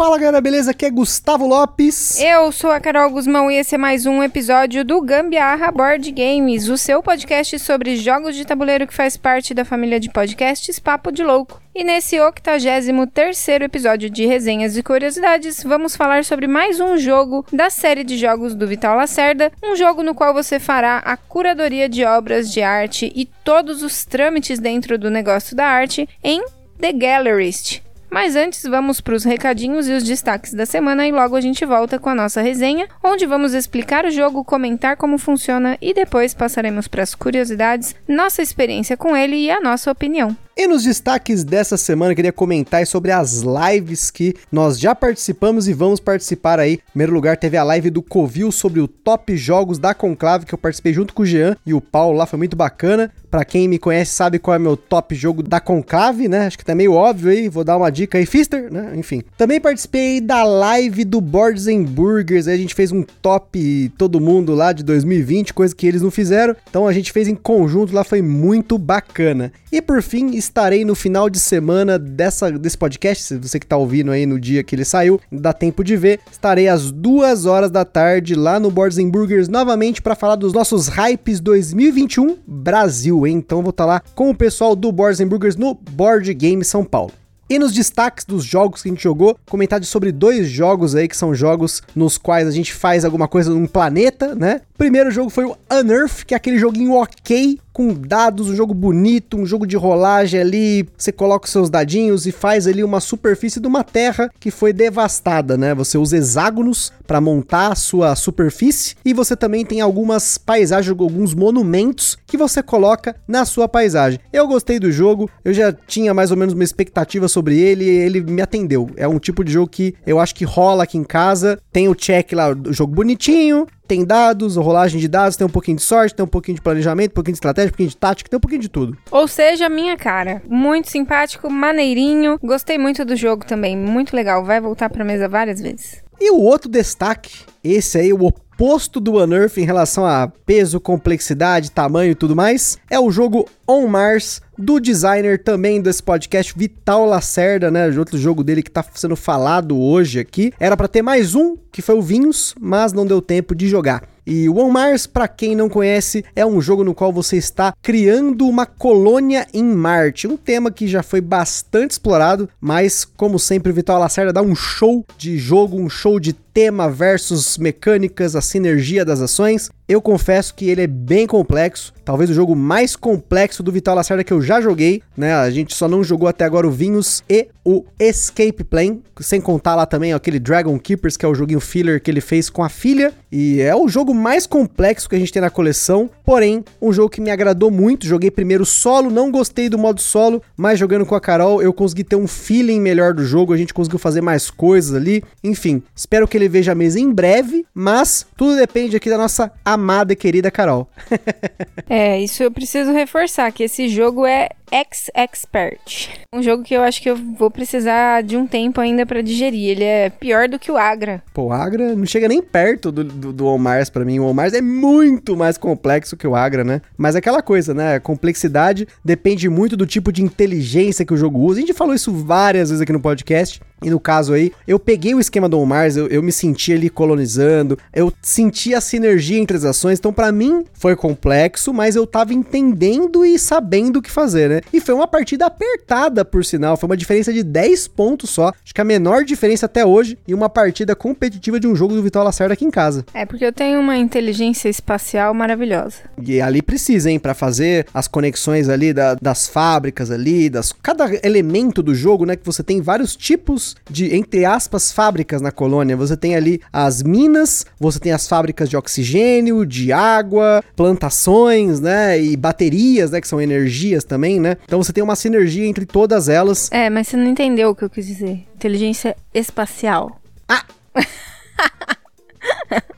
Fala galera, beleza? Aqui é Gustavo Lopes. Eu sou a Carol Guzmão e esse é mais um episódio do Gambiarra Board Games, o seu podcast sobre jogos de tabuleiro que faz parte da família de podcasts Papo de Louco. E nesse 83 episódio de resenhas e curiosidades, vamos falar sobre mais um jogo da série de jogos do Vital Lacerda, um jogo no qual você fará a curadoria de obras de arte e todos os trâmites dentro do negócio da arte em The Gallerist. Mas antes, vamos para os recadinhos e os destaques da semana e logo a gente volta com a nossa resenha, onde vamos explicar o jogo, comentar como funciona e depois passaremos para as curiosidades, nossa experiência com ele e a nossa opinião. E nos destaques dessa semana, queria comentar sobre as lives que nós já participamos e vamos participar aí. Em primeiro lugar, teve a live do Covil sobre o top jogos da Conclave, que eu participei junto com o Jean e o Paulo lá, foi muito bacana. Para quem me conhece sabe qual é meu top jogo da Conclave, né? Acho que tá meio óbvio aí, vou dar uma dica aí, Fister, né? Enfim. Também participei da live do Boards and Burgers, aí a gente fez um top todo mundo lá de 2020, coisa que eles não fizeram. Então a gente fez em conjunto lá, foi muito bacana. E por fim, estarei no final de semana dessa, desse podcast, se você que está ouvindo aí no dia que ele saiu, dá tempo de ver, estarei às duas horas da tarde lá no Boards Burgers novamente para falar dos nossos hypes 2021 Brasil, hein? Então vou estar tá lá com o pessoal do Boards Burgers no Board Game São Paulo. E nos destaques dos jogos que a gente jogou, comentários sobre dois jogos aí que são jogos nos quais a gente faz alguma coisa num planeta, né? O primeiro jogo foi o Unearth, que é aquele joguinho ok com dados, um jogo bonito, um jogo de rolagem ali. Você coloca os seus dadinhos e faz ali uma superfície de uma terra que foi devastada, né? Você usa hexágonos para montar a sua superfície e você também tem algumas paisagens, alguns monumentos que você coloca na sua paisagem. Eu gostei do jogo, eu já tinha mais ou menos uma expectativa sobre ele e ele me atendeu. É um tipo de jogo que eu acho que rola aqui em casa. Tem o check lá, o jogo bonitinho, tem dados, rolagem de dados, tem um pouquinho de sorte, tem um pouquinho de planejamento, um pouquinho de estratégia, um pouquinho de tática, tem um pouquinho de tudo. Ou seja, minha cara. Muito simpático, maneirinho. Gostei muito do jogo também, muito legal. Vai voltar pra mesa várias vezes. E o outro destaque, esse aí, o oposto do Unearth em relação a peso, complexidade, tamanho e tudo mais, é o jogo On Mars do designer também desse podcast, Vital Lacerda, né? Outro jogo dele que tá sendo falado hoje aqui. Era para ter mais um, que foi o Vinhos, mas não deu tempo de jogar. E o On Mars, para quem não conhece, é um jogo no qual você está criando uma colônia em Marte, um tema que já foi bastante explorado, mas como sempre o Vital Lacerda dá um show de jogo, um show de tema versus mecânicas, a sinergia das ações. Eu confesso que ele é bem complexo, talvez o jogo mais complexo do Vital Lacerda que eu já joguei, né? A gente só não jogou até agora o Vinhos e o Escape Plane, sem contar lá também ó, aquele Dragon Keepers, que é o joguinho filler que ele fez com a filha, e é o jogo mais complexo que a gente tem na coleção, porém, um jogo que me agradou muito, joguei primeiro solo, não gostei do modo solo, mas jogando com a Carol eu consegui ter um feeling melhor do jogo, a gente conseguiu fazer mais coisas ali, enfim, espero que ele veja a mesa em breve, mas tudo depende aqui da nossa amada e querida Carol. é, isso eu preciso reforçar, que esse jogo é X-Expert. Um jogo que eu acho que eu vou precisar de um tempo ainda para digerir. Ele é pior do que o Agra. Pô, o Agra não chega nem perto do, do, do Omars para mim. O Omars é muito mais complexo que o Agra, né? Mas é aquela coisa, né? Complexidade depende muito do tipo de inteligência que o jogo usa. A gente falou isso várias vezes aqui no podcast. E no caso aí, eu peguei o esquema do On Mars, eu, eu me senti ali colonizando, eu senti a sinergia entre as ações, então para mim foi complexo, mas eu tava entendendo e sabendo o que fazer, né? E foi uma partida apertada, por sinal, foi uma diferença de 10 pontos só, acho que a menor diferença até hoje, e uma partida competitiva de um jogo do Vital Lacerda aqui em casa. É, porque eu tenho uma inteligência espacial maravilhosa. E ali precisa, hein, para fazer as conexões ali da, das fábricas ali, das cada elemento do jogo, né, que você tem vários tipos de, entre aspas, fábricas na colônia. Você tem ali as minas, você tem as fábricas de oxigênio, de água, plantações, né? E baterias, né? Que são energias também, né? Então você tem uma sinergia entre todas elas. É, mas você não entendeu o que eu quis dizer. Inteligência espacial. Ah!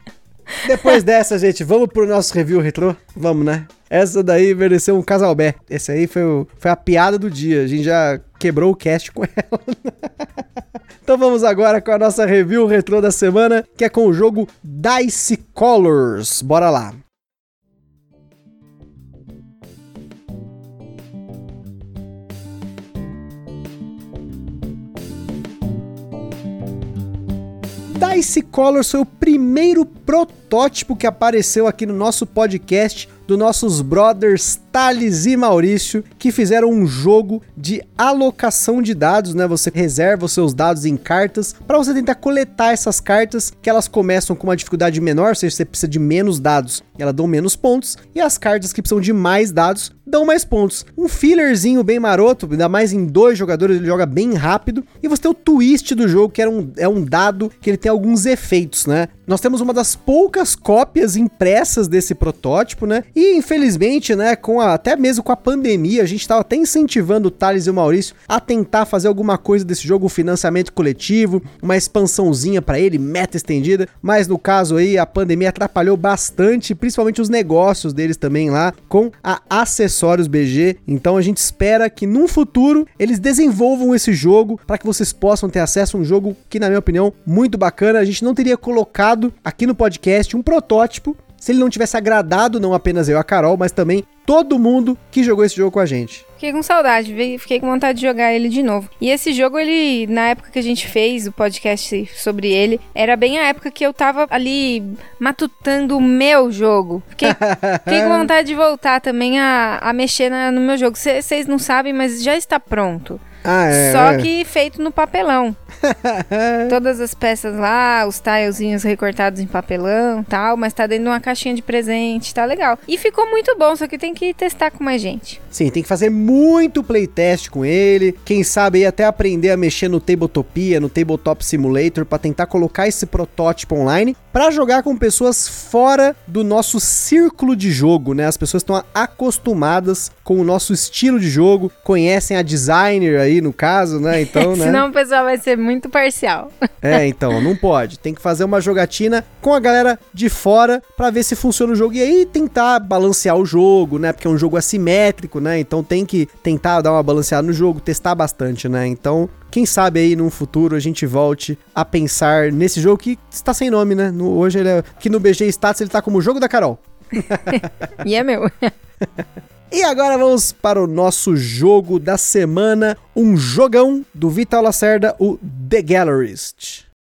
Depois dessa, gente, vamos pro nosso review retrô? Vamos, né? Essa daí mereceu um casal bé. Esse aí foi, o, foi a piada do dia. A gente já quebrou o cast com ela. Então vamos agora com a nossa review retrô da semana, que é com o jogo Dice Colors. Bora lá. Dice Colors foi o primeiro protótipo que apareceu aqui no nosso podcast dos nossos brothers Thales e Maurício, que fizeram um jogo de alocação de dados, né? Você reserva os seus dados em cartas para você tentar coletar essas cartas, que elas começam com uma dificuldade menor, ou seja, você precisa de menos dados, elas dão menos pontos, e as cartas que precisam de mais dados dão mais pontos. Um fillerzinho bem maroto, ainda mais em dois jogadores, ele joga bem rápido, e você tem o twist do jogo, que era um, é um dado que ele tem alguns efeitos, né? Nós temos uma das poucas cópias impressas desse protótipo, né? E infelizmente, né, com a, até mesmo com a pandemia, a gente estava até incentivando o Thales e o Maurício a tentar fazer alguma coisa desse jogo, um financiamento coletivo, uma expansãozinha para ele, meta estendida, mas no caso aí a pandemia atrapalhou bastante, principalmente os negócios deles também lá com a Acessórios BG. Então a gente espera que no futuro eles desenvolvam esse jogo para que vocês possam ter acesso a um jogo que na minha opinião muito bacana. A gente não teria colocado aqui no podcast um protótipo se ele não tivesse agradado não apenas eu, a Carol, mas também todo mundo que jogou esse jogo com a gente. Fiquei com saudade, fiquei com vontade de jogar ele de novo. E esse jogo, ele, na época que a gente fez o podcast sobre ele, era bem a época que eu tava ali matutando o meu jogo. Fiquei, fiquei com vontade de voltar também a, a mexer na, no meu jogo. Vocês não sabem, mas já está pronto. Ah, é, Só é. que feito no papelão. Todas as peças lá, os tilezinhos recortados em papelão tal, mas tá dentro de uma caixinha de presente, tá legal. E ficou muito bom, só que tem que testar com mais gente. Sim, tem que fazer muito playtest com ele. Quem sabe aí até aprender a mexer no Tabletopia, no Tabletop Simulator, para tentar colocar esse protótipo online para jogar com pessoas fora do nosso círculo de jogo, né? As pessoas estão acostumadas com o nosso estilo de jogo, conhecem a designer aí no caso, né? Então, né? Senão o pessoal vai ser muito parcial. É, então, não pode. Tem que fazer uma jogatina com a galera de fora para ver se funciona o jogo e aí tentar balancear o jogo, né? Porque é um jogo assimétrico, né? Então tem que tentar dar uma balanceada no jogo, testar bastante, né? Então, quem sabe aí num futuro a gente volte a pensar nesse jogo que está sem nome, né? No, hoje ele é, aqui no BG Status ele tá como o jogo da Carol. e é meu. E agora vamos para o nosso jogo da semana, um jogão do Vital Lacerda, o The Gallerist.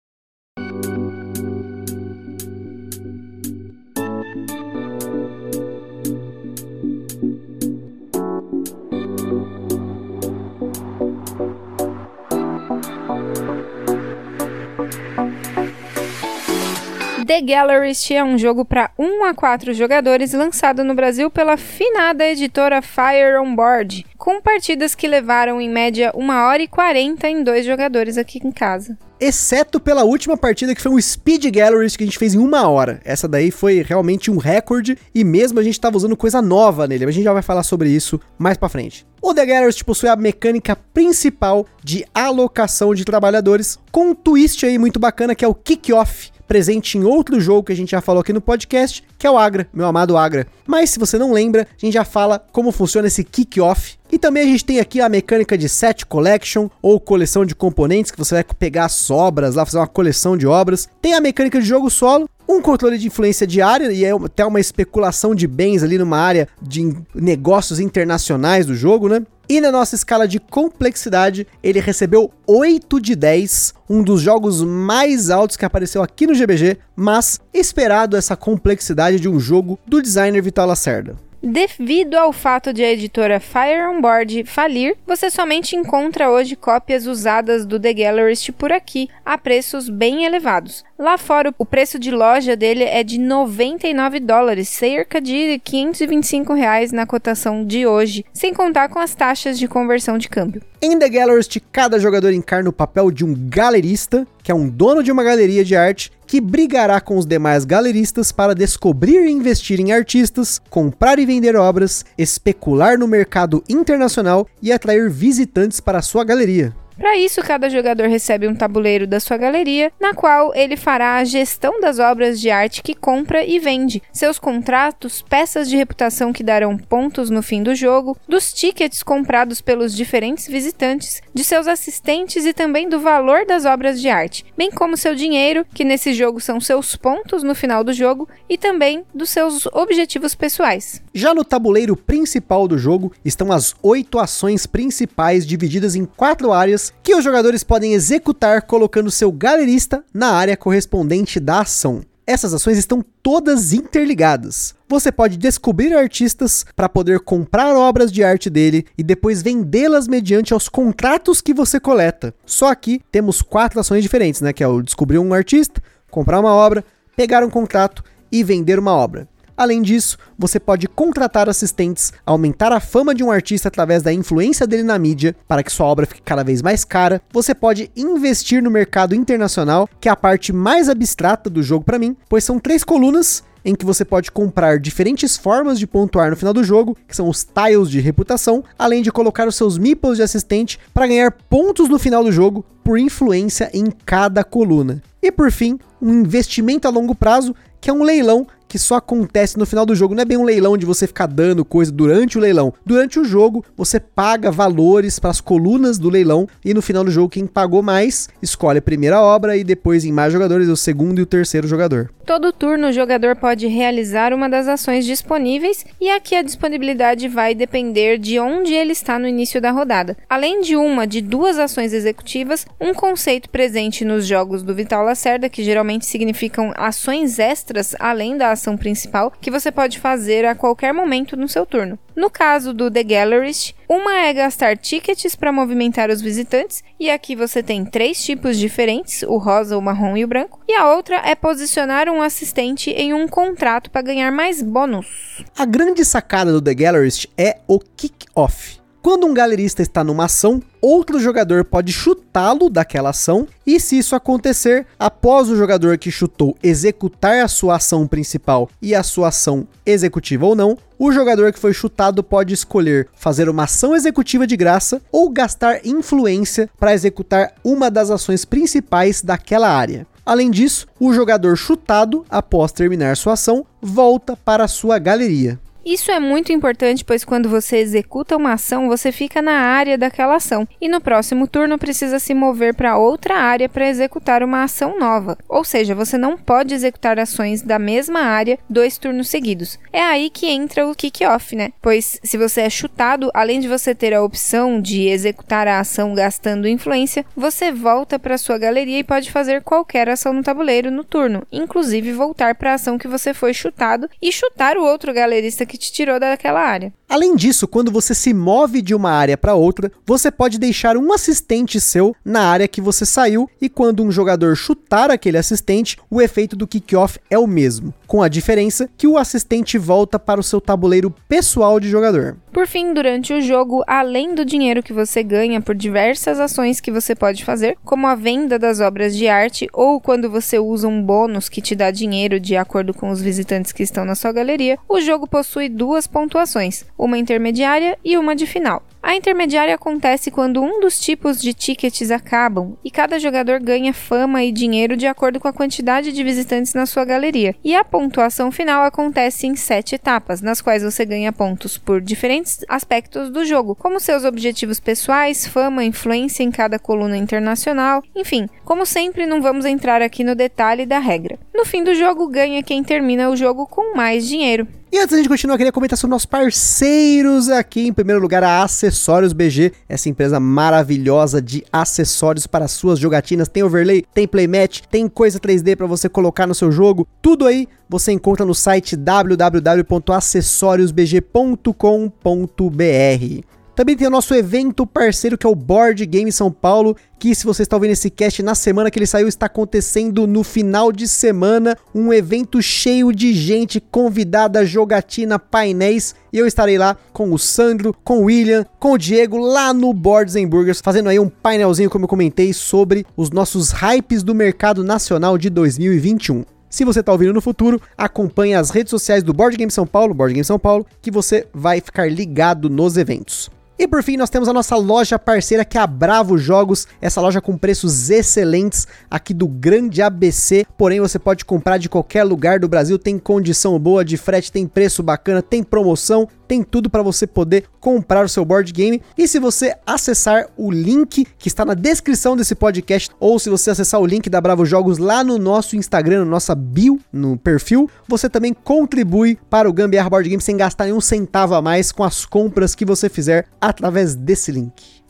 The Gallerist é um jogo para 1 a 4 jogadores lançado no Brasil pela finada editora Fire on Board, com partidas que levaram em média 1 hora e 40 em dois jogadores aqui em casa. Exceto pela última partida que foi um Speed Galleries que a gente fez em uma hora. Essa daí foi realmente um recorde e mesmo a gente estava usando coisa nova nele, a gente já vai falar sobre isso mais para frente. O The Galleries possui a mecânica principal de alocação de trabalhadores, com um twist aí muito bacana que é o Kick-Off, presente em outro jogo que a gente já falou aqui no podcast, que é o Agra, meu amado Agra. Mas se você não lembra, a gente já fala como funciona esse kick-off. E também a gente tem aqui a mecânica de set collection ou coleção de componentes que você vai pegar sobras lá, fazer uma coleção de obras. Tem a mecânica de jogo solo, um controle de influência diária e é até uma especulação de bens ali numa área de negócios internacionais do jogo, né? E na nossa escala de complexidade, ele recebeu 8 de 10, um dos jogos mais altos que apareceu aqui no GBG, mas esperado essa complexidade de um jogo do designer Vital Lacerda. Devido ao fato de a editora Fire on Board falir, você somente encontra hoje cópias usadas do The Gallerist por aqui, a preços bem elevados. Lá fora, o preço de loja dele é de 99 dólares, cerca de 525 reais na cotação de hoje, sem contar com as taxas de conversão de câmbio. Em The Gallerist, cada jogador encarna o papel de um galerista, que é um dono de uma galeria de arte, que brigará com os demais galeristas para descobrir e investir em artistas, comprar e vender obras, especular no mercado internacional e atrair visitantes para sua galeria. Para isso, cada jogador recebe um tabuleiro da sua galeria, na qual ele fará a gestão das obras de arte que compra e vende, seus contratos, peças de reputação que darão pontos no fim do jogo, dos tickets comprados pelos diferentes visitantes, de seus assistentes e também do valor das obras de arte, bem como seu dinheiro, que nesse jogo são seus pontos no final do jogo, e também dos seus objetivos pessoais. Já no tabuleiro principal do jogo estão as oito ações principais divididas em quatro áreas que os jogadores podem executar colocando seu galerista na área correspondente da ação. Essas ações estão todas interligadas. Você pode descobrir artistas para poder comprar obras de arte dele e depois vendê-las mediante aos contratos que você coleta. Só aqui temos quatro ações diferentes, né? Que é o descobrir um artista, comprar uma obra, pegar um contrato e vender uma obra. Além disso, você pode contratar assistentes, aumentar a fama de um artista através da influência dele na mídia para que sua obra fique cada vez mais cara. Você pode investir no mercado internacional, que é a parte mais abstrata do jogo para mim, pois são três colunas em que você pode comprar diferentes formas de pontuar no final do jogo, que são os tiles de reputação, além de colocar os seus meeples de assistente para ganhar pontos no final do jogo por influência em cada coluna. E por fim, um investimento a longo prazo, que é um leilão que só acontece no final do jogo. Não é bem um leilão de você ficar dando coisa durante o leilão. Durante o jogo, você paga valores para as colunas do leilão e no final do jogo, quem pagou mais escolhe a primeira obra e depois, em mais jogadores, o segundo e o terceiro jogador. Todo turno, o jogador pode realizar uma das ações disponíveis e aqui a disponibilidade vai depender de onde ele está no início da rodada. Além de uma de duas ações executivas, um conceito presente nos jogos do Vital Lacerda, que geralmente significam ações extras além da ação principal, que você pode fazer a qualquer momento no seu turno. No caso do The Gallerist, uma é gastar tickets para movimentar os visitantes, e aqui você tem três tipos diferentes, o rosa, o marrom e o branco, e a outra é posicionar um assistente em um contrato para ganhar mais bônus. A grande sacada do The Gallerist é o kick-off. Quando um galerista está numa ação, outro jogador pode chutá-lo daquela ação, e se isso acontecer, após o jogador que chutou executar a sua ação principal e a sua ação executiva ou não, o jogador que foi chutado pode escolher fazer uma ação executiva de graça ou gastar influência para executar uma das ações principais daquela área. Além disso, o jogador chutado, após terminar sua ação, volta para sua galeria. Isso é muito importante, pois quando você executa uma ação, você fica na área daquela ação e no próximo turno precisa se mover para outra área para executar uma ação nova. Ou seja, você não pode executar ações da mesma área dois turnos seguidos. É aí que entra o kick-off, né? Pois se você é chutado, além de você ter a opção de executar a ação gastando influência, você volta para sua galeria e pode fazer qualquer ação no tabuleiro no turno, inclusive voltar para a ação que você foi chutado e chutar o outro galerista que te tirou daquela área. Além disso, quando você se move de uma área para outra, você pode deixar um assistente seu na área que você saiu e quando um jogador chutar aquele assistente, o efeito do kickoff é o mesmo, com a diferença que o assistente volta para o seu tabuleiro pessoal de jogador. Por fim, durante o jogo, além do dinheiro que você ganha por diversas ações que você pode fazer, como a venda das obras de arte ou quando você usa um bônus que te dá dinheiro de acordo com os visitantes que estão na sua galeria, o jogo possui duas pontuações, uma intermediária e uma de final. A intermediária acontece quando um dos tipos de tickets acabam e cada jogador ganha fama e dinheiro de acordo com a quantidade de visitantes na sua galeria. E a pontuação final acontece em sete etapas, nas quais você ganha pontos por diferentes aspectos do jogo, como seus objetivos pessoais, fama, influência em cada coluna internacional, enfim. Como sempre, não vamos entrar aqui no detalhe da regra. No fim do jogo, ganha quem termina o jogo com mais dinheiro. E antes de continuar, queria comentar sobre nossos parceiros aqui. Em primeiro lugar, a Acessórios BG, essa empresa maravilhosa de acessórios para suas jogatinas. Tem overlay, tem playmat, tem coisa 3D para você colocar no seu jogo. Tudo aí você encontra no site www.acessoriosbg.com.br. Também tem o nosso evento parceiro que é o Board Game São Paulo, que se você está ouvindo esse cast na semana que ele saiu, está acontecendo no final de semana, um evento cheio de gente convidada, jogatina, painéis, e eu estarei lá com o Sandro, com o William, com o Diego lá no Boards and Burgers, fazendo aí um painelzinho como eu comentei sobre os nossos hypes do mercado nacional de 2021. Se você está ouvindo no futuro, acompanhe as redes sociais do Board Game São Paulo, Board Game São Paulo, que você vai ficar ligado nos eventos. E por fim, nós temos a nossa loja parceira que é a Bravo Jogos, essa loja com preços excelentes aqui do Grande ABC. Porém, você pode comprar de qualquer lugar do Brasil, tem condição boa de frete, tem preço bacana, tem promoção, tem tudo para você poder comprar o seu board game. E se você acessar o link que está na descrição desse podcast, ou se você acessar o link da Bravo Jogos lá no nosso Instagram, no nossa bio, no perfil, você também contribui para o Gambiarra Board Game sem gastar nenhum centavo a mais com as compras que você fizer através desse link.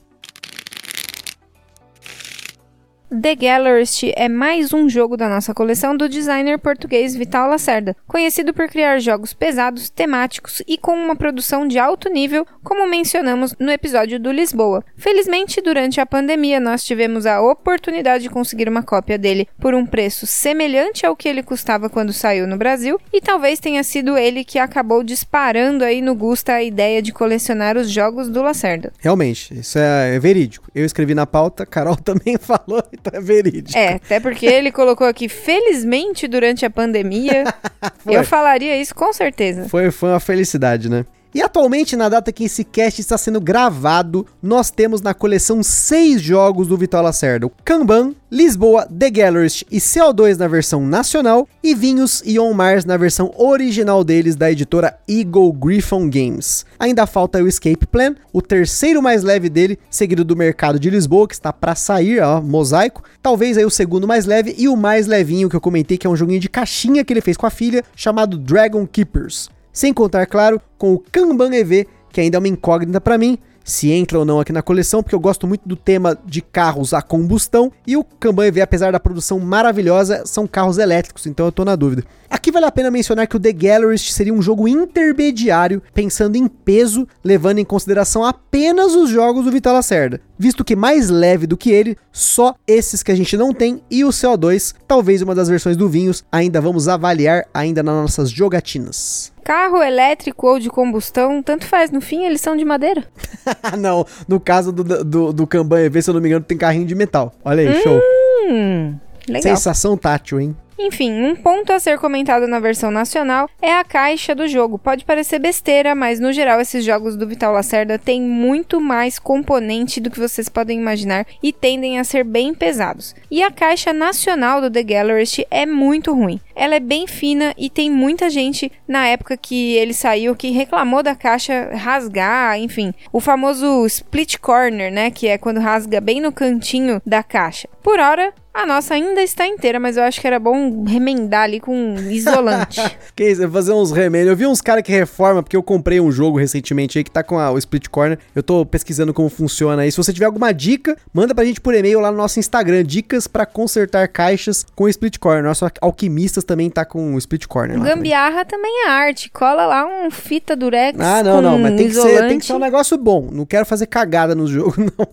The Gallerist é mais um jogo da nossa coleção do designer português Vital Lacerda, conhecido por criar jogos pesados, temáticos e com uma produção de alto nível, como mencionamos no episódio do Lisboa. Felizmente, durante a pandemia, nós tivemos a oportunidade de conseguir uma cópia dele por um preço semelhante ao que ele custava quando saiu no Brasil, e talvez tenha sido ele que acabou disparando aí no Gusta a ideia de colecionar os jogos do Lacerda. Realmente, isso é verídico. Eu escrevi na pauta, Carol também falou é verídico. É, até porque ele colocou aqui, felizmente durante a pandemia. eu falaria isso com certeza. Foi, foi uma felicidade, né? E atualmente, na data que esse cast está sendo gravado, nós temos na coleção seis jogos do Vital Lacerda: Kanban, Lisboa, The Gallerist e CO2 na versão nacional, e Vinhos e On Mars na versão original deles da editora Eagle Griffon Games. Ainda falta o Escape Plan, o terceiro mais leve dele, seguido do Mercado de Lisboa, que está para sair, ó, mosaico. Talvez aí o segundo mais leve e o mais levinho que eu comentei, que é um joguinho de caixinha que ele fez com a filha, chamado Dragon Keepers. Sem contar, claro, com o Kanban EV, que ainda é uma incógnita para mim, se entra ou não aqui na coleção, porque eu gosto muito do tema de carros a combustão e o Kanban EV, apesar da produção maravilhosa, são carros elétricos, então eu tô na dúvida. Aqui vale a pena mencionar que o The Gallerist seria um jogo intermediário, pensando em peso, levando em consideração apenas os jogos do Vital Lacerda, visto que mais leve do que ele, só esses que a gente não tem e o CO2, talvez uma das versões do Vinhos, ainda vamos avaliar ainda nas nossas jogatinas. Carro elétrico ou de combustão, tanto faz. No fim, eles são de madeira. não, no caso do, do, do Kanban EV, se eu não me engano, tem carrinho de metal. Olha aí, hum, show. Legal. Sensação tátil, hein? Enfim, um ponto a ser comentado na versão nacional é a caixa do jogo. Pode parecer besteira, mas no geral esses jogos do Vital Lacerda têm muito mais componente do que vocês podem imaginar e tendem a ser bem pesados. E a caixa nacional do The Gallerist é muito ruim. Ela é bem fina e tem muita gente na época que ele saiu que reclamou da caixa rasgar, enfim, o famoso split corner, né, que é quando rasga bem no cantinho da caixa. Por hora, a nossa ainda está inteira, mas eu acho que era bom remendar ali com isolante. que isso, fazer uns remendos. Eu vi uns caras que reforma, porque eu comprei um jogo recentemente aí que tá com a, o Split Corner. Eu tô pesquisando como funciona aí. Se você tiver alguma dica, manda pra gente por e-mail lá no nosso Instagram. Dicas para consertar caixas com Split Corner. Nosso Alquimistas também tá com o Split Corner. Gambiarra também. também é arte. Cola lá um fita durex. Ah, não, não. Mas tem que, ser, tem que ser um negócio bom. Não quero fazer cagada no jogo, não.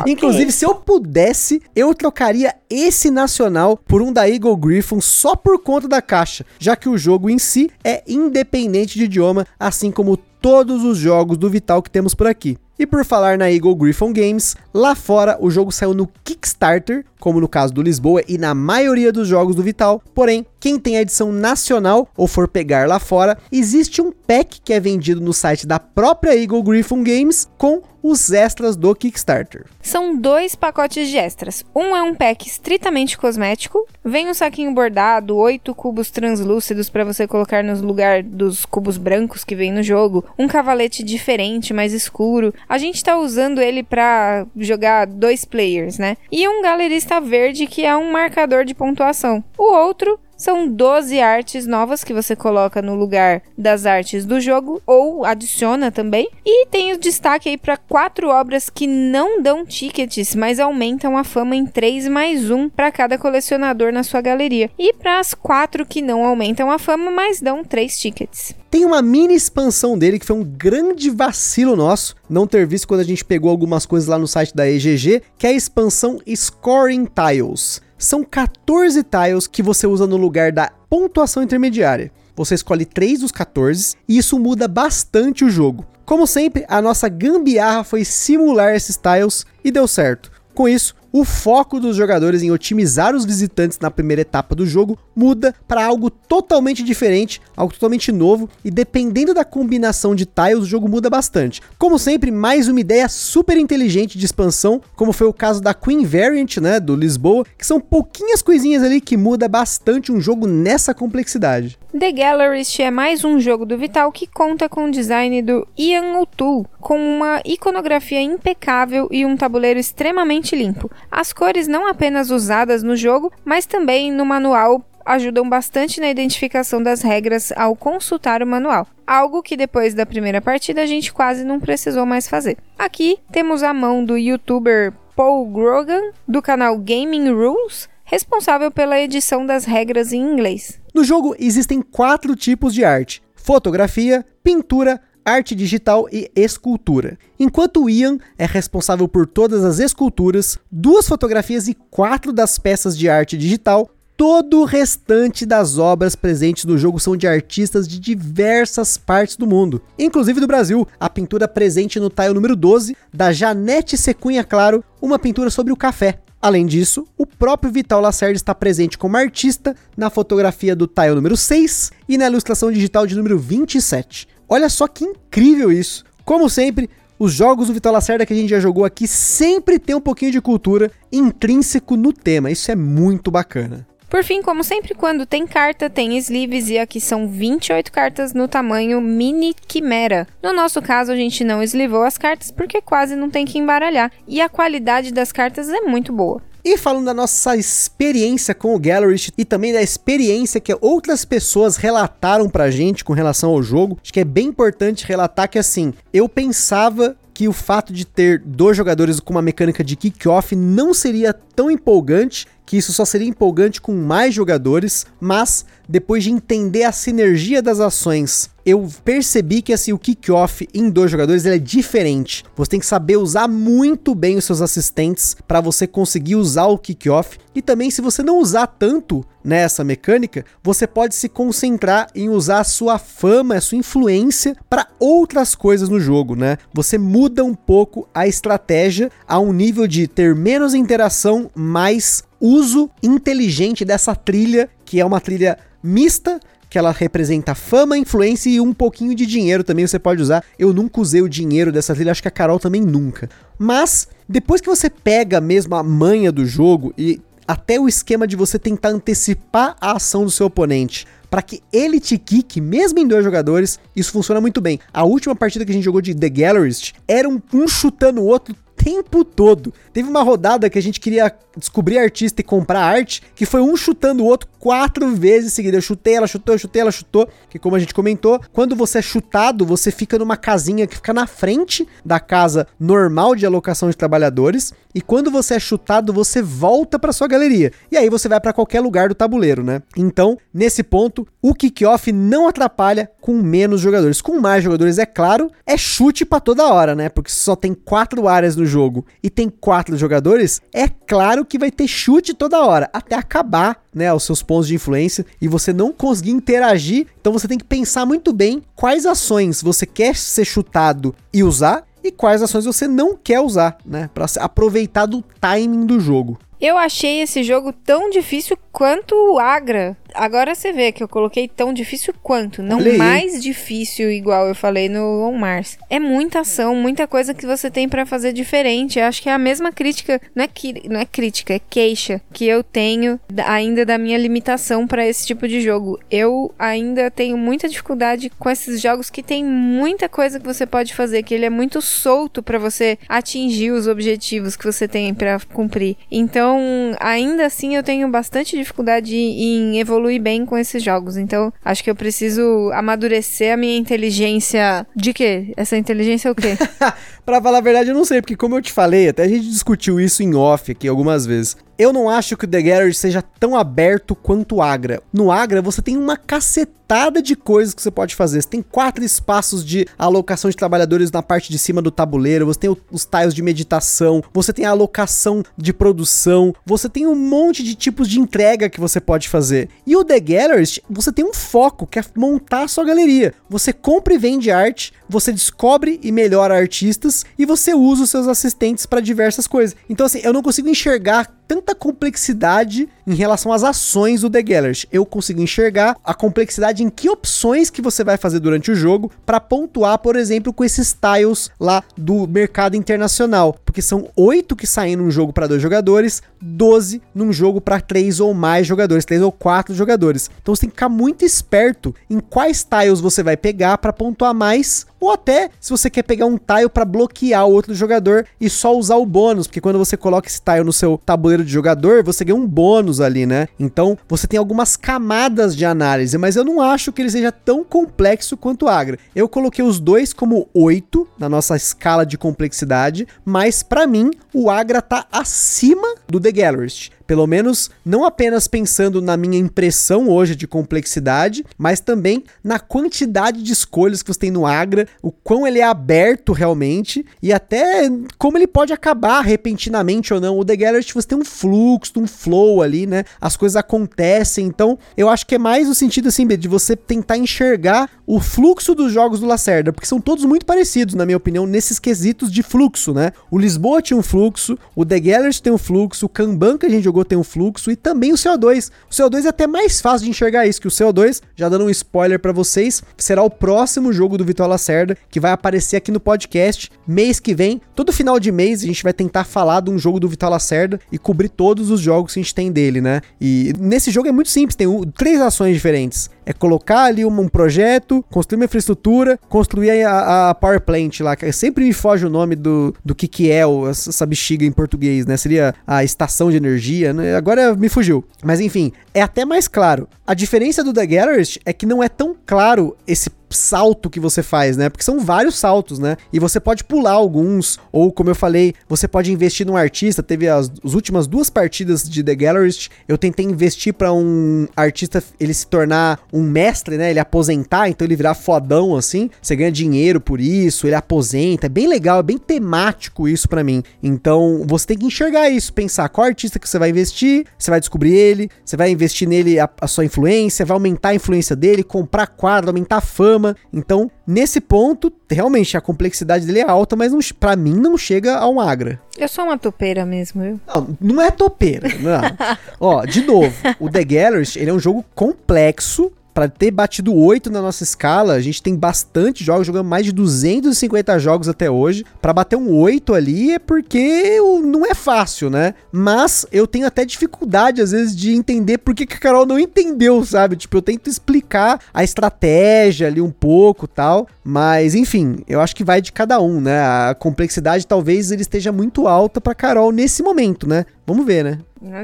Okay. Inclusive, se eu pudesse, eu trocaria esse nacional por um da Eagle Griffon só por conta da caixa, já que o jogo em si é independente de idioma, assim como todos os jogos do Vital que temos por aqui. E por falar na Eagle Griffon Games, lá fora o jogo saiu no Kickstarter, como no caso do Lisboa e na maioria dos jogos do Vital. Porém, quem tem a edição nacional ou for pegar lá fora, existe um pack que é vendido no site da própria Eagle Griffon Games com os extras do Kickstarter. São dois pacotes de extras. Um é um pack estritamente cosmético, vem um saquinho bordado, oito cubos translúcidos para você colocar no lugar dos cubos brancos que vem no jogo, um cavalete diferente, mais escuro. A gente tá usando ele para jogar dois players, né? E um galerista verde que é um marcador de pontuação. O outro são 12 artes novas que você coloca no lugar das artes do jogo ou adiciona também. E tem o destaque aí para quatro obras que não dão tickets, mas aumentam a fama em 3 mais 1 para cada colecionador na sua galeria. E para as quatro que não aumentam a fama, mas dão 3 tickets. Tem uma mini expansão dele que foi um grande vacilo nosso não ter visto quando a gente pegou algumas coisas lá no site da EGG, que é a expansão Scoring Tiles. São 14 tiles que você usa no lugar da pontuação intermediária. Você escolhe 3 dos 14 e isso muda bastante o jogo. Como sempre, a nossa gambiarra foi simular esses tiles e deu certo. Com isso, o foco dos jogadores em otimizar os visitantes na primeira etapa do jogo muda para algo totalmente diferente, algo totalmente novo, e dependendo da combinação de tiles, o jogo muda bastante. Como sempre, mais uma ideia super inteligente de expansão, como foi o caso da Queen Variant, né, do Lisboa, que são pouquinhas coisinhas ali que muda bastante um jogo nessa complexidade. The Gallerist é mais um jogo do Vital que conta com o design do Ian O'Toole, com uma iconografia impecável e um tabuleiro extremamente limpo. As cores não apenas usadas no jogo, mas também no manual ajudam bastante na identificação das regras ao consultar o manual, algo que depois da primeira partida a gente quase não precisou mais fazer. Aqui temos a mão do youtuber Paul Grogan, do canal Gaming Rules, responsável pela edição das regras em inglês. No jogo existem quatro tipos de arte: fotografia, pintura, arte digital e escultura. Enquanto Ian é responsável por todas as esculturas, duas fotografias e quatro das peças de arte digital, todo o restante das obras presentes no jogo são de artistas de diversas partes do mundo, inclusive do Brasil. A pintura presente no tile número 12, da Janete Secunha Claro, uma pintura sobre o café. Além disso, o próprio Vital Lacerda está presente como artista na fotografia do tile número 6 e na ilustração digital de número 27. Olha só que incrível isso! Como sempre, os jogos do Vital Lacerda que a gente já jogou aqui sempre tem um pouquinho de cultura intrínseco no tema. Isso é muito bacana. Por fim, como sempre, quando tem carta, tem sleeves e aqui são 28 cartas no tamanho mini quimera. No nosso caso, a gente não eslivou as cartas porque quase não tem que embaralhar e a qualidade das cartas é muito boa. E falando da nossa experiência com o Gallery e também da experiência que outras pessoas relataram pra gente com relação ao jogo, acho que é bem importante relatar que assim, eu pensava que o fato de ter dois jogadores com uma mecânica de kick-off não seria tão empolgante que isso só seria empolgante com mais jogadores, mas depois de entender a sinergia das ações, eu percebi que assim o kick-off em dois jogadores é diferente. Você tem que saber usar muito bem os seus assistentes para você conseguir usar o kick-off. E também se você não usar tanto nessa mecânica, você pode se concentrar em usar a sua fama, a sua influência para outras coisas no jogo, né? Você muda um pouco a estratégia a um nível de ter menos interação, mais uso inteligente dessa trilha, que é uma trilha mista, que ela representa fama, influência e um pouquinho de dinheiro também você pode usar. Eu nunca usei o dinheiro dessa trilha, acho que a Carol também nunca. Mas depois que você pega mesmo a manha do jogo e até o esquema de você tentar antecipar a ação do seu oponente para que ele te kick, mesmo em dois jogadores, isso funciona muito bem. A última partida que a gente jogou de The Gallerist era um, um chutando o outro tempo todo. Teve uma rodada que a gente queria descobrir artista e comprar arte, que foi um chutando o outro quatro vezes seguidas. Eu chutei, ela chutou, eu chutei, ela chutou. Que como a gente comentou, quando você é chutado, você fica numa casinha que fica na frente da casa normal de alocação de trabalhadores. E quando você é chutado, você volta para sua galeria. E aí você vai para qualquer lugar do tabuleiro, né? Então, nesse ponto, o kickoff não atrapalha com menos jogadores. Com mais jogadores, é claro, é chute para toda hora, né? Porque só tem quatro áreas no jogo e tem quatro jogadores, é claro que vai ter chute toda hora, até acabar, né, os seus pontos de influência e você não conseguir interagir. Então você tem que pensar muito bem quais ações você quer ser chutado e usar e quais ações você não quer usar, né, para aproveitar do timing do jogo. Eu achei esse jogo tão difícil quanto o Agra. Agora você vê que eu coloquei tão difícil quanto, não mais difícil igual eu falei no On Mars. É muita ação, muita coisa que você tem para fazer diferente. Eu acho que é a mesma crítica, não é, não é crítica, é queixa que eu tenho ainda da minha limitação para esse tipo de jogo. Eu ainda tenho muita dificuldade com esses jogos que tem muita coisa que você pode fazer, que ele é muito solto para você atingir os objetivos que você tem para cumprir. Então, ainda assim eu tenho bastante dificuldade em evoluir evoluir bem com esses jogos. Então, acho que eu preciso amadurecer a minha inteligência. De quê? Essa inteligência é o quê? pra falar a verdade, eu não sei, porque como eu te falei, até a gente discutiu isso em off aqui algumas vezes. Eu não acho que o The Garage seja tão aberto quanto o Agra. No Agra, você tem uma cacetada de coisas que você pode fazer. Você tem quatro espaços de alocação de trabalhadores na parte de cima do tabuleiro, você tem os tiles de meditação, você tem a alocação de produção, você tem um monte de tipos de entrega que você pode fazer. E o The Gallery, você tem um foco, que é montar a sua galeria. Você compra e vende arte, você descobre e melhora artistas e você usa os seus assistentes para diversas coisas. Então assim, eu não consigo enxergar tanta complexidade em relação às ações do The Gellert. Eu consigo enxergar a complexidade em que opções que você vai fazer durante o jogo para pontuar, por exemplo, com esses tiles lá do mercado internacional, porque são oito que saem num jogo para dois jogadores, 12 num jogo para três ou mais jogadores, três ou quatro jogadores. Então você tem que ficar muito esperto em quais tiles você vai pegar para pontuar mais ou até se você quer pegar um tile para bloquear o outro jogador e só usar o bônus, porque quando você coloca esse tile no seu tabuleiro de jogador, você ganha um bônus ali, né? Então você tem algumas camadas de análise, mas eu não acho que ele seja tão complexo quanto Agra. Eu coloquei os dois como 8 na nossa escala de complexidade, mas para mim o Agra tá acima do The Gallerist. Pelo menos não apenas pensando na minha impressão hoje de complexidade, mas também na quantidade de escolhas que você tem no Agra, o quão ele é aberto realmente e até como ele pode acabar repentinamente ou não. O The Gallery você tem um fluxo, um flow ali, né? As coisas acontecem, então eu acho que é mais o sentido assim de você tentar enxergar o fluxo dos jogos do Lacerda, porque são todos muito parecidos, na minha opinião, nesses quesitos de fluxo, né? O Lisboa tinha um fluxo, o The Gallery tem um fluxo, o Kanban que a gente jogou tem um fluxo e também o CO2. O CO2 é até mais fácil de enxergar isso, que o CO2, já dando um spoiler para vocês, será o próximo jogo do Vitor Lacerda que vai aparecer aqui no podcast mês que vem. Todo final de mês a gente vai tentar falar de um jogo do Vitor Lacerda e cobrir todos os jogos que a gente tem dele, né? E nesse jogo é muito simples, tem três ações diferentes. É colocar ali um, um projeto, construir uma infraestrutura, construir a, a, power plant lá, que sempre me foge o nome do, do que que é o, essa bexiga em português, né? Seria a estação de energia, né? Agora me fugiu. Mas enfim, é até mais claro. A diferença do The Gallerist é que não é tão claro esse salto que você faz, né? Porque são vários saltos, né? E você pode pular alguns, ou como eu falei, você pode investir num artista. Teve as, as últimas duas partidas de The Gallerist, eu tentei investir para um artista ele se tornar um mestre, né? Ele aposentar, então ele virar fodão assim. Você ganha dinheiro por isso, ele aposenta. É bem legal, é bem temático isso para mim. Então você tem que enxergar isso, pensar qual artista que você vai investir, você vai descobrir ele, você vai investir nele a, a sua influência, vai aumentar a influência dele, comprar quadro, aumentar a fama então, nesse ponto, realmente a complexidade dele é alta, mas para mim não chega a um Agra. Eu sou uma topeira mesmo? Não, não é topeira. Não. Ó, de novo, o The Gallery, ele é um jogo complexo, para ter batido 8 na nossa escala, a gente tem bastante jogos, jogamos mais de 250 jogos até hoje. Para bater um 8 ali é porque não é fácil, né? Mas eu tenho até dificuldade às vezes de entender por que, que a Carol não entendeu, sabe? Tipo, eu tento explicar a estratégia ali um pouco, tal, mas enfim, eu acho que vai de cada um, né? A complexidade talvez ele esteja muito alta para Carol nesse momento, né? Vamos ver, né?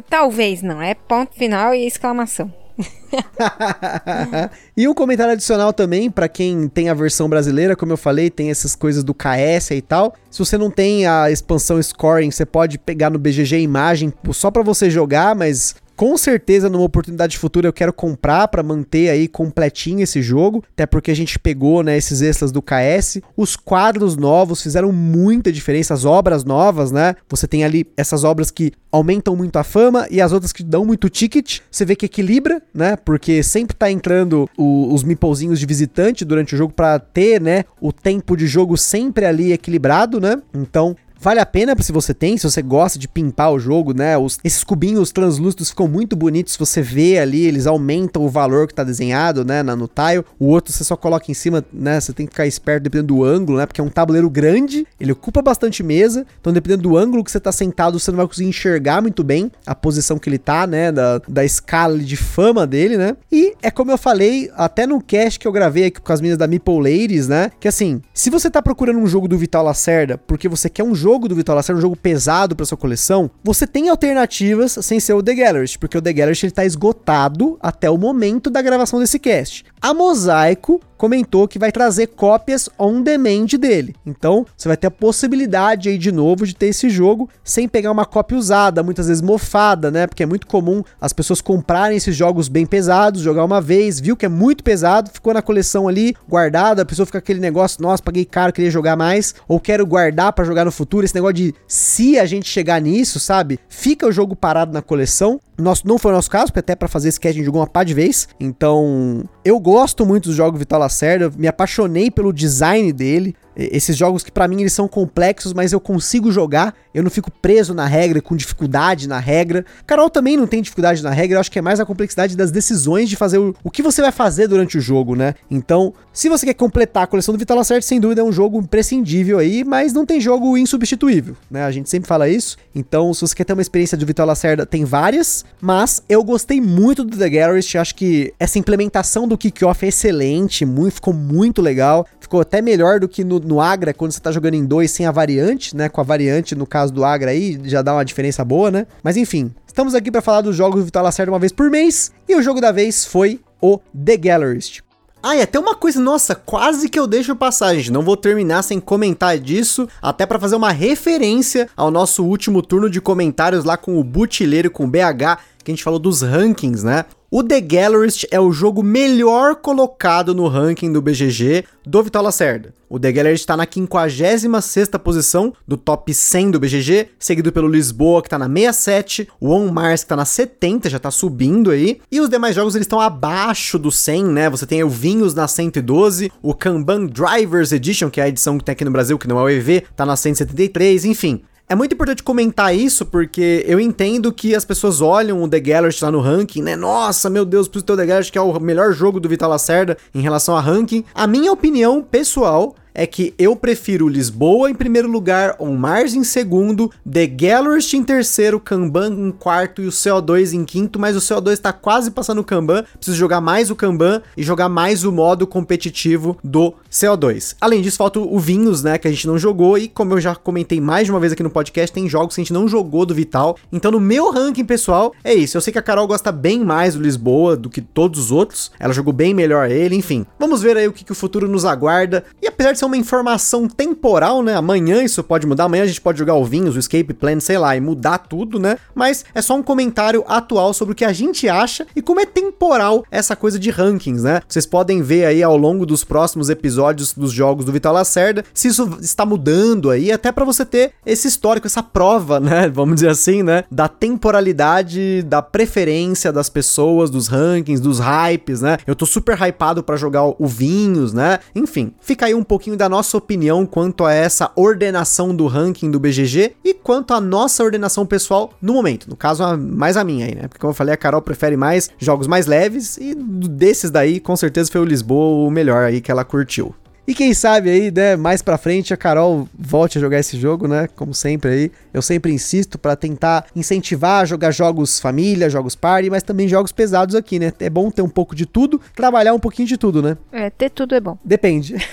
Talvez não, é ponto final e exclamação. e um comentário adicional também para quem tem a versão brasileira, como eu falei, tem essas coisas do KS e tal. Se você não tem a expansão scoring, você pode pegar no BGG imagem só para você jogar, mas com certeza, numa oportunidade futura, eu quero comprar para manter aí completinho esse jogo, até porque a gente pegou, né, esses extras do KS. Os quadros novos fizeram muita diferença, as obras novas, né? Você tem ali essas obras que aumentam muito a fama e as outras que dão muito ticket. Você vê que equilibra, né? Porque sempre tá entrando o, os meeplezinhos de visitante durante o jogo para ter, né, o tempo de jogo sempre ali equilibrado, né? Então, Vale a pena se você tem, se você gosta de pimpar o jogo, né? Os, esses cubinhos translúcidos ficam muito bonitos. Você vê ali, eles aumentam o valor que tá desenhado, né? Na, no tile. O outro você só coloca em cima, né? Você tem que ficar esperto dependendo do ângulo, né? Porque é um tabuleiro grande, ele ocupa bastante mesa. Então, dependendo do ângulo que você tá sentado, você não vai conseguir enxergar muito bem a posição que ele tá, né? Da, da escala de fama dele, né? E é como eu falei, até no cast que eu gravei aqui com as meninas da Meeple Ladies, né? Que assim, se você tá procurando um jogo do Vital Lacerda porque você quer um jogo jogo do Vitor Lacerda, um jogo pesado para sua coleção, você tem alternativas sem ser o The Gallerist, porque o The Gallerist ele tá esgotado até o momento da gravação desse cast. A Mosaico comentou que vai trazer cópias on demand dele. Então, você vai ter a possibilidade aí de novo de ter esse jogo sem pegar uma cópia usada, muitas vezes mofada, né? Porque é muito comum as pessoas comprarem esses jogos bem pesados, jogar uma vez, viu que é muito pesado, ficou na coleção ali, guardada, a pessoa fica aquele negócio, nossa, paguei caro, queria jogar mais, ou quero guardar para jogar no futuro, esse negócio de se a gente chegar nisso, sabe? Fica o jogo parado na coleção. Nosso, não foi o nosso caso, porque até para fazer esse cast a gente jogou uma pá de vez. Então, eu gosto muito do jogo Vital Lacerda, me apaixonei pelo design dele. Esses jogos que para mim eles são complexos, mas eu consigo jogar, eu não fico preso na regra, com dificuldade na regra. Carol também não tem dificuldade na regra, eu acho que é mais a complexidade das decisões de fazer o, o que você vai fazer durante o jogo, né? Então, se você quer completar a coleção do Vital Lacerda, sem dúvida é um jogo imprescindível aí, mas não tem jogo insubstituível, né? A gente sempre fala isso. Então, se você quer ter uma experiência do Vital Lacerda, tem várias, mas eu gostei muito do The Garrist, acho que essa implementação do Kickoff é excelente, muito, ficou muito legal, ficou até melhor do que no no Agra, quando você tá jogando em dois sem a variante, né? Com a variante, no caso do Agra aí, já dá uma diferença boa, né? Mas enfim, estamos aqui para falar dos jogos do Vital Lacerda uma vez por mês, e o jogo da vez foi o The Gallerist. Ah, e até uma coisa, nossa, quase que eu deixo passar, gente. Não vou terminar sem comentar disso, até para fazer uma referência ao nosso último turno de comentários lá com o Butileiro, com o BH, que a gente falou dos rankings, né? O The Gallerist é o jogo melhor colocado no ranking do BGG do Vital Lacerda. O The Gallerist está na 56ª posição do top 100 do BGG, seguido pelo Lisboa, que está na 67, o On Mars, que está na 70, já está subindo aí, e os demais jogos eles estão abaixo do 100, né? Você tem o Vinhos na 112, o Kanban Drivers Edition, que é a edição que tem aqui no Brasil, que não é o EV, está na 173, enfim. É muito importante comentar isso porque eu entendo que as pessoas olham o The Gallery lá no ranking, né? Nossa, meu Deus, preciso ter o The Gallery que é o melhor jogo do Vital Lacerda em relação a ranking. A minha opinião pessoal é que eu prefiro Lisboa em primeiro lugar, On Mars em segundo, The Gallerist em terceiro, Kanban em quarto e o CO2 em quinto, mas o CO2 tá quase passando o Kanban, preciso jogar mais o Kanban e jogar mais o modo competitivo do CO2. Além disso, falta o Vinhos, né, que a gente não jogou e como eu já comentei mais de uma vez aqui no podcast, tem jogos que a gente não jogou do Vital. Então no meu ranking pessoal, é isso. Eu sei que a Carol gosta bem mais do Lisboa do que todos os outros, ela jogou bem melhor ele, enfim. Vamos ver aí o que, que o futuro nos aguarda. E apesar de ser uma informação temporal, né? Amanhã isso pode mudar, amanhã a gente pode jogar o Vinhos, o Escape Plan, sei lá, e mudar tudo, né? Mas é só um comentário atual sobre o que a gente acha e como é temporal essa coisa de rankings, né? Vocês podem ver aí ao longo dos próximos episódios dos jogos do Vital Lacerda se isso está mudando aí, até para você ter esse histórico, essa prova, né? Vamos dizer assim, né? Da temporalidade, da preferência das pessoas, dos rankings, dos hypes, né? Eu tô super hypado para jogar o Vinhos, né? Enfim, fica aí um pouquinho da nossa opinião quanto a essa ordenação do ranking do BGG e quanto a nossa ordenação pessoal no momento. No caso, a, mais a minha aí, né? Porque como eu falei, a Carol prefere mais jogos mais leves e desses daí, com certeza foi o Lisboa o melhor aí que ela curtiu. E quem sabe aí, né, mais pra frente a Carol volte a jogar esse jogo, né? Como sempre aí. Eu sempre insisto para tentar incentivar a jogar jogos família, jogos party, mas também jogos pesados aqui, né? É bom ter um pouco de tudo, trabalhar um pouquinho de tudo, né? É, ter tudo é bom. Depende.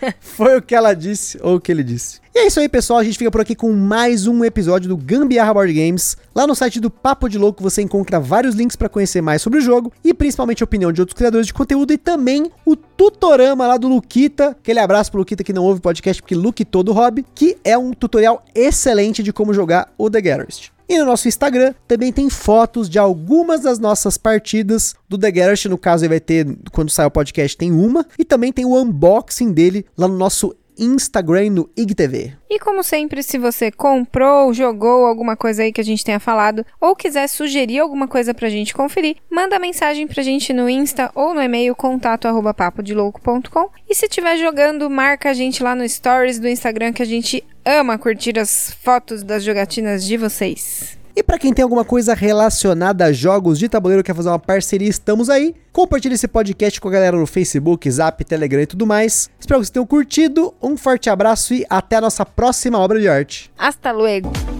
Foi o que ela disse ou o que ele disse. E é isso aí, pessoal. A gente fica por aqui com mais um episódio do Gambiarra Board Games. Lá no site do Papo de Louco você encontra vários links para conhecer mais sobre o jogo e principalmente a opinião de outros criadores de conteúdo e também o tutorama lá do Luquita. Aquele abraço pro Luquita que não ouve podcast porque Luke todo hobby, que é um tutorial excelente de como jogar o The Garrist. E no nosso Instagram também tem fotos de algumas das nossas partidas do The Garrett. No caso, ele vai ter, quando sair o podcast, tem uma. E também tem o unboxing dele lá no nosso Instagram no IGTV. E como sempre, se você comprou, jogou alguma coisa aí que a gente tenha falado ou quiser sugerir alguma coisa pra gente conferir, manda mensagem pra gente no Insta ou no e-mail contato arroba papodelouco.com e se estiver jogando, marca a gente lá no Stories do Instagram que a gente ama curtir as fotos das jogatinas de vocês. E para quem tem alguma coisa relacionada a jogos de tabuleiro, quer fazer uma parceria, estamos aí. Compartilhe esse podcast com a galera no Facebook, Zap, Telegram e tudo mais. Espero que vocês tenham curtido. Um forte abraço e até a nossa próxima obra de arte. Hasta luego!